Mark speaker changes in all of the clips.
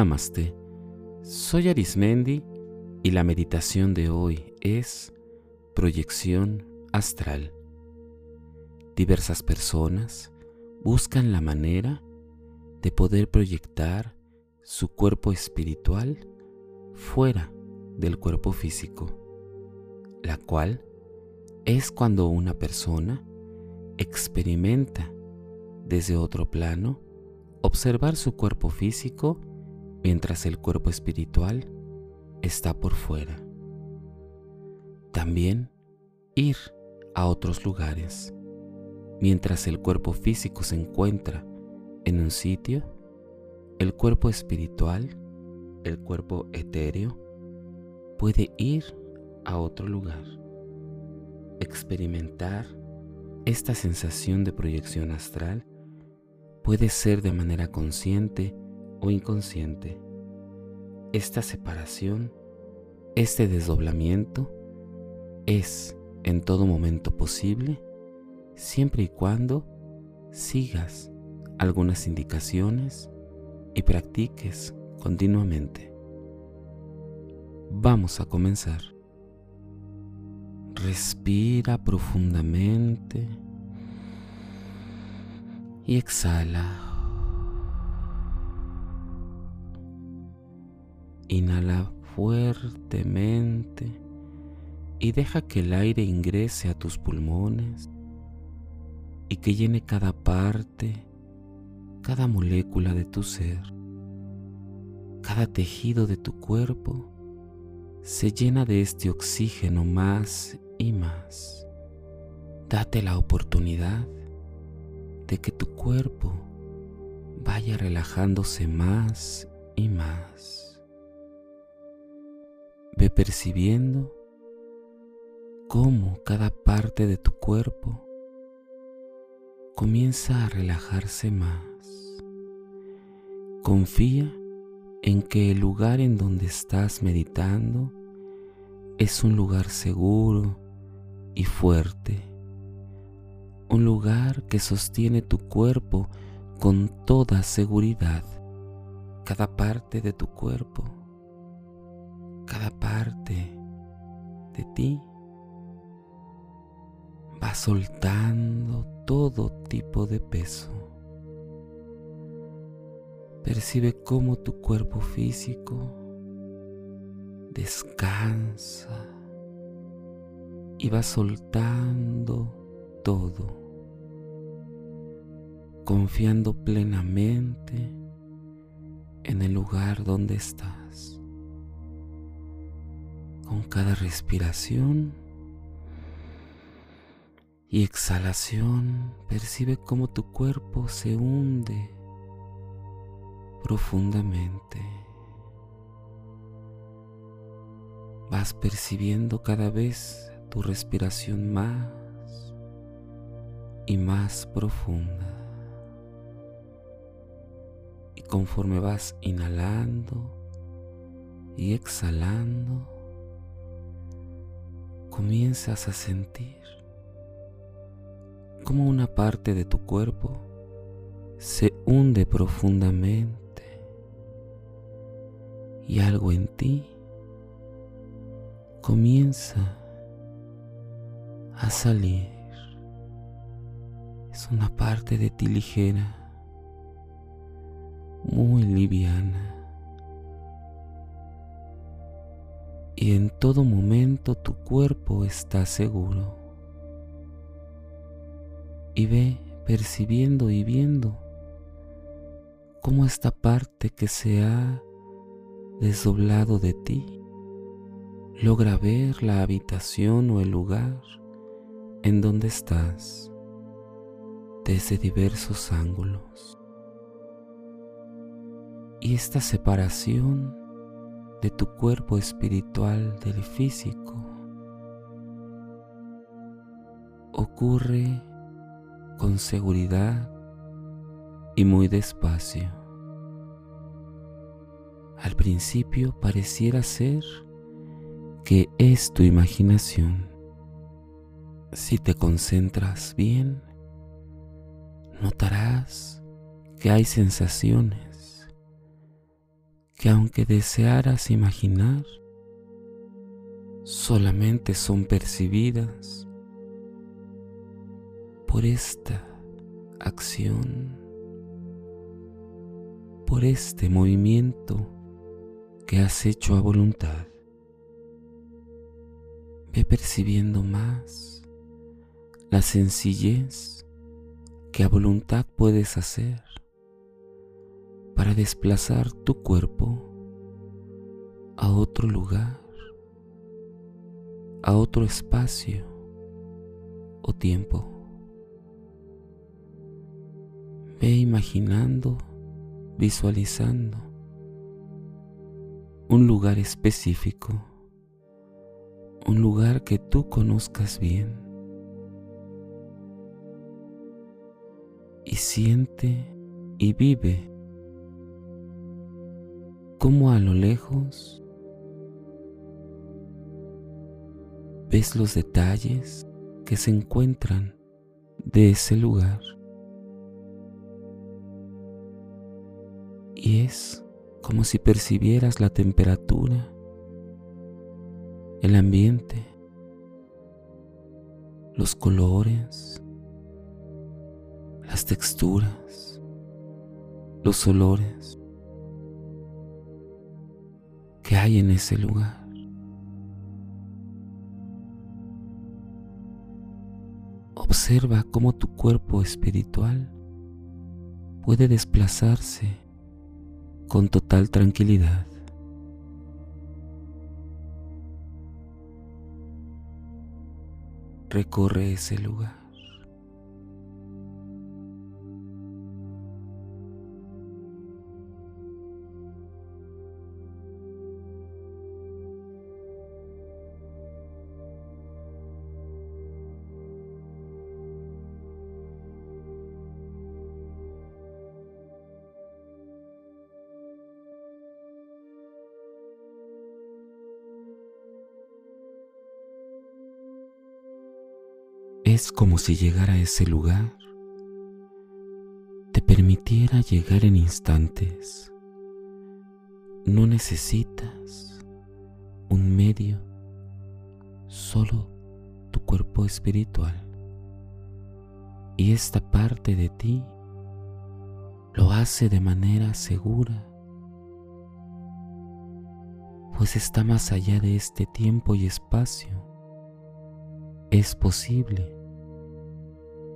Speaker 1: Namaste. Soy Arismendi y la meditación de hoy es proyección astral. Diversas personas buscan la manera de poder proyectar su cuerpo espiritual fuera del cuerpo físico, la cual es cuando una persona experimenta desde otro plano observar su cuerpo físico mientras el cuerpo espiritual está por fuera. También ir a otros lugares. Mientras el cuerpo físico se encuentra en un sitio, el cuerpo espiritual, el cuerpo etéreo, puede ir a otro lugar, experimentar esta sensación de proyección astral puede ser de manera consciente o inconsciente. Esta separación, este desdoblamiento, es en todo momento posible siempre y cuando sigas algunas indicaciones y practiques continuamente. Vamos a comenzar. Respira profundamente y exhala. Inhala fuertemente y deja que el aire ingrese a tus pulmones y que llene cada parte, cada molécula de tu ser, cada tejido de tu cuerpo se llena de este oxígeno más y más. Date la oportunidad de que tu cuerpo vaya relajándose más y más. Ve percibiendo cómo cada parte de tu cuerpo comienza a relajarse más. Confía en que el lugar en donde estás meditando es un lugar seguro y fuerte, un lugar que sostiene tu cuerpo con toda seguridad, cada parte de tu cuerpo cada parte de ti va soltando todo tipo de peso. Percibe cómo tu cuerpo físico descansa y va soltando todo, confiando plenamente en el lugar donde estás cada respiración y exhalación percibe cómo tu cuerpo se hunde profundamente. Vas percibiendo cada vez tu respiración más y más profunda. Y conforme vas inhalando y exhalando, comienzas a sentir como una parte de tu cuerpo se hunde profundamente y algo en ti comienza a salir. Es una parte de ti ligera, muy liviana. Y en todo momento tu cuerpo está seguro. Y ve percibiendo y viendo cómo esta parte que se ha desdoblado de ti logra ver la habitación o el lugar en donde estás desde diversos ángulos. Y esta separación de tu cuerpo espiritual del físico ocurre con seguridad y muy despacio. Al principio pareciera ser que es tu imaginación. Si te concentras bien, notarás que hay sensaciones que aunque desearas imaginar, solamente son percibidas por esta acción, por este movimiento que has hecho a voluntad. Ve percibiendo más la sencillez que a voluntad puedes hacer para desplazar tu cuerpo a otro lugar, a otro espacio o tiempo. Ve imaginando, visualizando un lugar específico, un lugar que tú conozcas bien. Y siente y vive como a lo lejos ves los detalles que se encuentran de ese lugar. Y es como si percibieras la temperatura, el ambiente, los colores, las texturas, los olores que hay en ese lugar. Observa cómo tu cuerpo espiritual puede desplazarse con total tranquilidad. Recorre ese lugar. Es como si llegar a ese lugar te permitiera llegar en instantes. No necesitas un medio, solo tu cuerpo espiritual. Y esta parte de ti lo hace de manera segura, pues está más allá de este tiempo y espacio. Es posible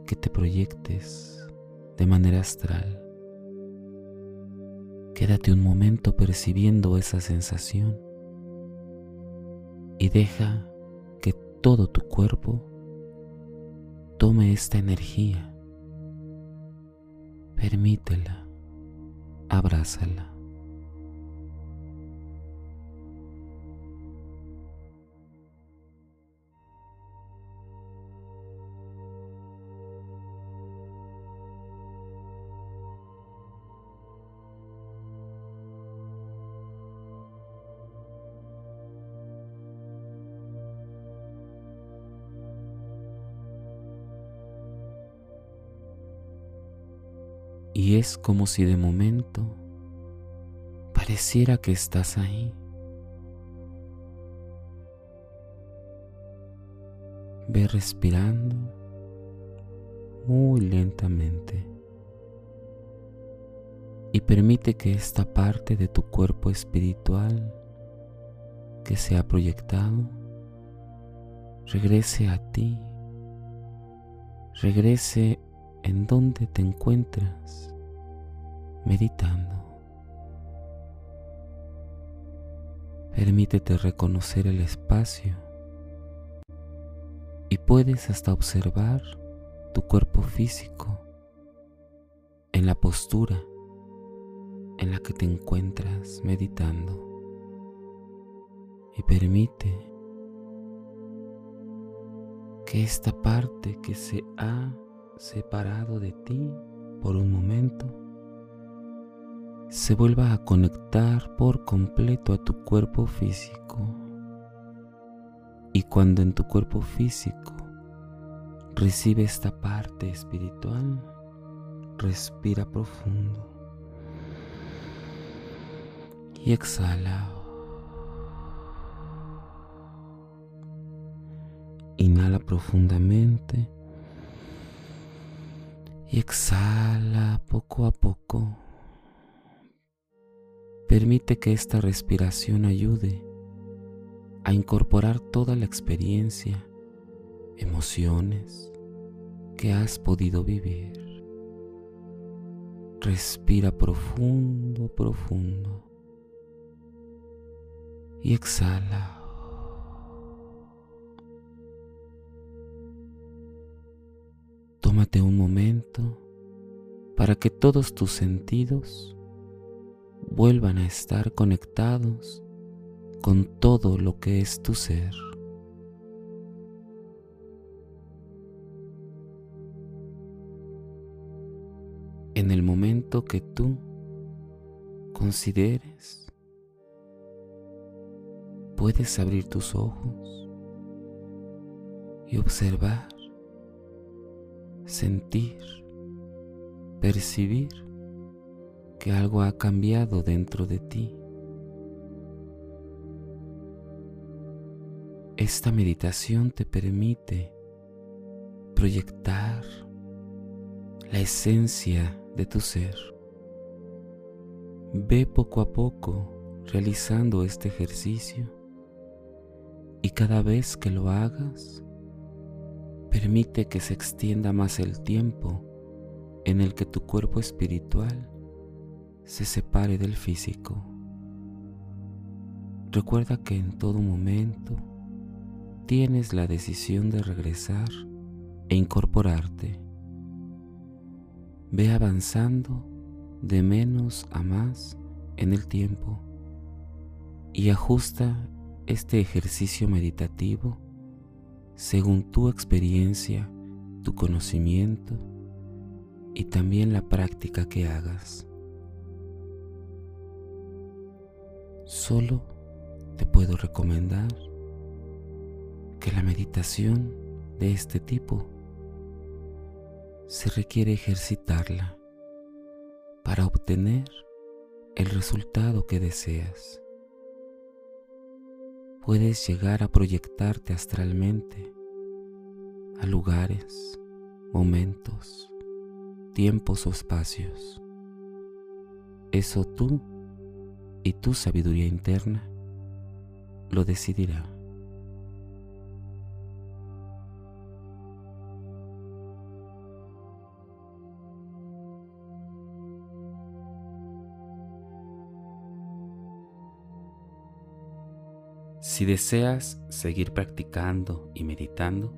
Speaker 1: que te proyectes de manera astral. Quédate un momento percibiendo esa sensación y deja que todo tu cuerpo tome esta energía. Permítela, abrázala. Y es como si de momento pareciera que estás ahí. Ve respirando muy lentamente y permite que esta parte de tu cuerpo espiritual que se ha proyectado regrese a ti, regrese en donde te encuentras Permítete reconocer el espacio. Y puedes hasta observar tu cuerpo físico en la postura en la que te encuentras meditando. Y permite que esta parte que se ha separado de ti por un momento, se vuelva a conectar por completo a tu cuerpo físico. Y cuando en tu cuerpo físico recibe esta parte espiritual, respira profundo y exhala. Inhala profundamente y exhala poco a poco. Permite que esta respiración ayude a incorporar toda la experiencia, emociones que has podido vivir. Respira profundo, profundo. Y exhala. Tómate un momento para que todos tus sentidos vuelvan a estar conectados con todo lo que es tu ser. en el momento que tú consideres, puedes abrir tus ojos y observar, sentir, percibir que algo ha cambiado dentro de ti. Esta meditación te permite proyectar la esencia de tu ser. Ve poco a poco realizando este ejercicio y cada vez que lo hagas, permite que se extienda más el tiempo en el que tu cuerpo espiritual se separe del físico. Recuerda que en todo momento tienes la decisión de regresar e incorporarte Ve avanzando de menos a más en el tiempo y ajusta este ejercicio meditativo según tu experiencia, tu conocimiento y también la práctica que hagas. Solo te puedo recomendar que la meditación de este tipo se requiere ejercitarla para obtener el resultado que deseas. Puedes llegar a proyectarte astralmente a lugares, momentos, tiempos o espacios. Eso tú y tu sabiduría interna lo decidirá. Si deseas seguir practicando y meditando,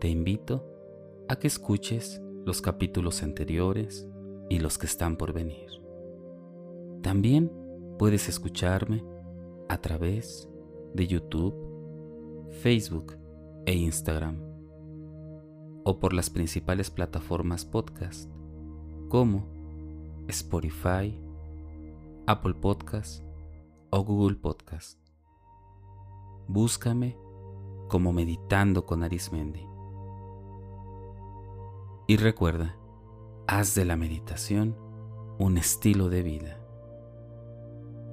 Speaker 1: te invito a que escuches los capítulos anteriores y los que están por venir. También puedes escucharme a través de YouTube, Facebook e Instagram o por las principales plataformas podcast como Spotify, Apple Podcast o Google Podcast búscame como meditando con Arismendi. Y recuerda, haz de la meditación un estilo de vida.